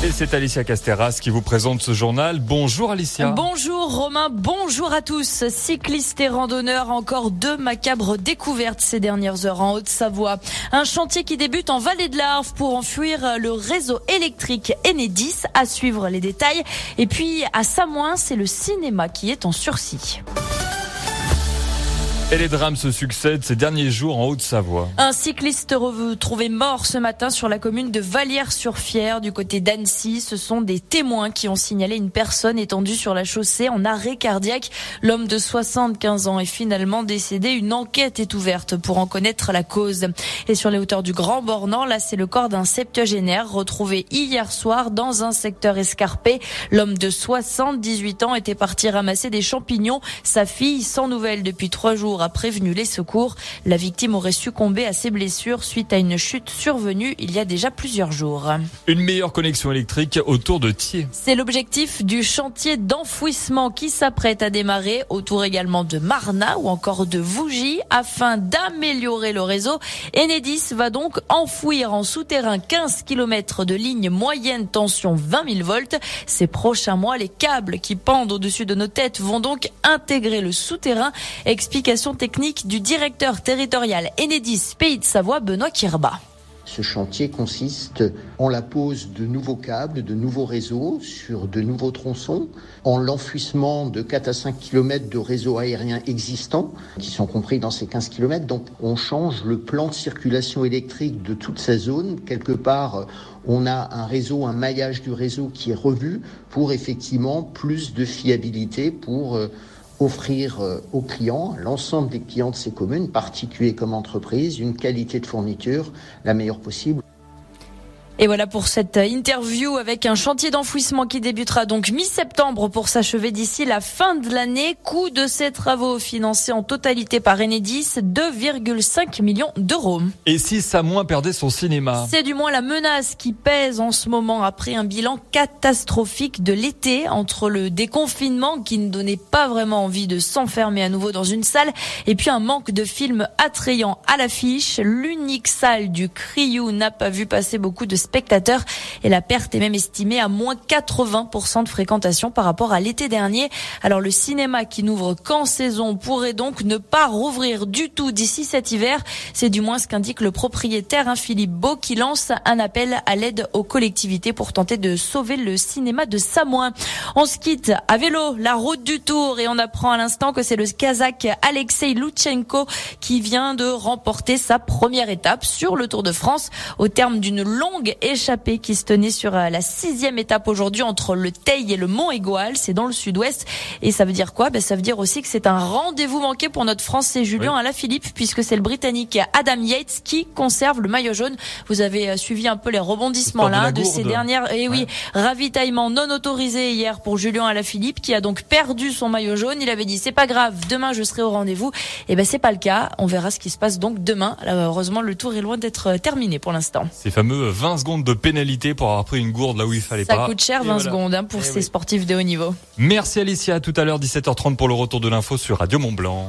Et c'est Alicia Casteras qui vous présente ce journal. Bonjour Alicia. Bonjour Romain, bonjour à tous. Cyclistes et randonneurs, encore deux macabres découvertes ces dernières heures en Haute-Savoie. Un chantier qui débute en Vallée de l'Arve pour enfuir le réseau électrique Enedis. À suivre les détails. Et puis à Samoin, c'est le cinéma qui est en sursis. Et les drames se succèdent ces derniers jours en Haute-Savoie. Un cycliste retrouvé mort ce matin sur la commune de Vallières-sur-Fière du côté d'Annecy. Ce sont des témoins qui ont signalé une personne étendue sur la chaussée en arrêt cardiaque. L'homme de 75 ans est finalement décédé. Une enquête est ouverte pour en connaître la cause. Et sur les hauteurs du Grand Bornand, là c'est le corps d'un septuagénaire retrouvé hier soir dans un secteur escarpé. L'homme de 78 ans était parti ramasser des champignons. Sa fille, sans nouvelles depuis trois jours, a prévenu les secours. La victime aurait succombé à ses blessures suite à une chute survenue il y a déjà plusieurs jours. Une meilleure connexion électrique autour de Thiers. C'est l'objectif du chantier d'enfouissement qui s'apprête à démarrer autour également de Marna ou encore de Vougy afin d'améliorer le réseau. Enedis va donc enfouir en souterrain 15 km de ligne moyenne tension 20 000 volts. Ces prochains mois, les câbles qui pendent au-dessus de nos têtes vont donc intégrer le souterrain. Explication technique du directeur territorial Enedis Pays de Savoie, Benoît Kirba. Ce chantier consiste en la pose de nouveaux câbles, de nouveaux réseaux sur de nouveaux tronçons, en l'enfouissement de 4 à 5 km de réseaux aériens existants qui sont compris dans ces 15 km. Donc on change le plan de circulation électrique de toute cette zone. Quelque part, on a un réseau, un maillage du réseau qui est revu pour effectivement plus de fiabilité pour euh, offrir euh, aux clients, l'ensemble des clients de ces communes, particuliers comme entreprises, une qualité de fourniture la meilleure possible. Et voilà pour cette interview avec un chantier d'enfouissement qui débutera donc mi-septembre pour s'achever d'ici la fin de l'année. Coût de ces travaux financés en totalité par Enedis, 2,5 millions d'euros. Et si Samoin perdait son cinéma? C'est du moins la menace qui pèse en ce moment après un bilan catastrophique de l'été entre le déconfinement qui ne donnait pas vraiment envie de s'enfermer à nouveau dans une salle et puis un manque de films attrayants à l'affiche. L'unique salle du Criou n'a pas vu passer beaucoup de spectateurs et la perte est même estimée à moins 80% de fréquentation par rapport à l'été dernier. Alors le cinéma qui n'ouvre qu'en saison pourrait donc ne pas rouvrir du tout d'ici cet hiver. C'est du moins ce qu'indique le propriétaire hein, Philippe Beau qui lance un appel à l'aide aux collectivités pour tenter de sauver le cinéma de Samoin. On se quitte à vélo la route du Tour et on apprend à l'instant que c'est le Kazakh Alexei Lutsenko qui vient de remporter sa première étape sur le Tour de France au terme d'une longue échappée qui se tenait sur euh, la sixième étape aujourd'hui entre le Teil et le Mont Égoal. C'est dans le sud-ouest. Et ça veut dire quoi? Ben, Ça veut dire aussi que c'est un rendez-vous manqué pour notre Français Julien oui. Alaphilippe puisque c'est le Britannique Adam Yates qui conserve le maillot jaune. Vous avez euh, suivi un peu les rebondissements là de, de, ces dernières. Et eh oui, ouais. ravitaillement non autorisé hier pour Julien Alaphilippe qui a donc perdu son maillot jaune. Il avait dit c'est pas grave, demain je serai au rendez-vous. Et eh ben c'est pas le cas. On verra ce qui se passe donc demain. Là, heureusement le tour est loin d'être euh, terminé pour l'instant. Ces fameux 20 secondes de pénalité pour avoir pris une gourde là où il fallait ça pas. Ça coûte cher 20 voilà. secondes hein, pour Et ces oui. sportifs de haut niveau. Merci Alicia, à tout à l'heure 17h30 pour le retour de l'info sur Radio Mont Blanc.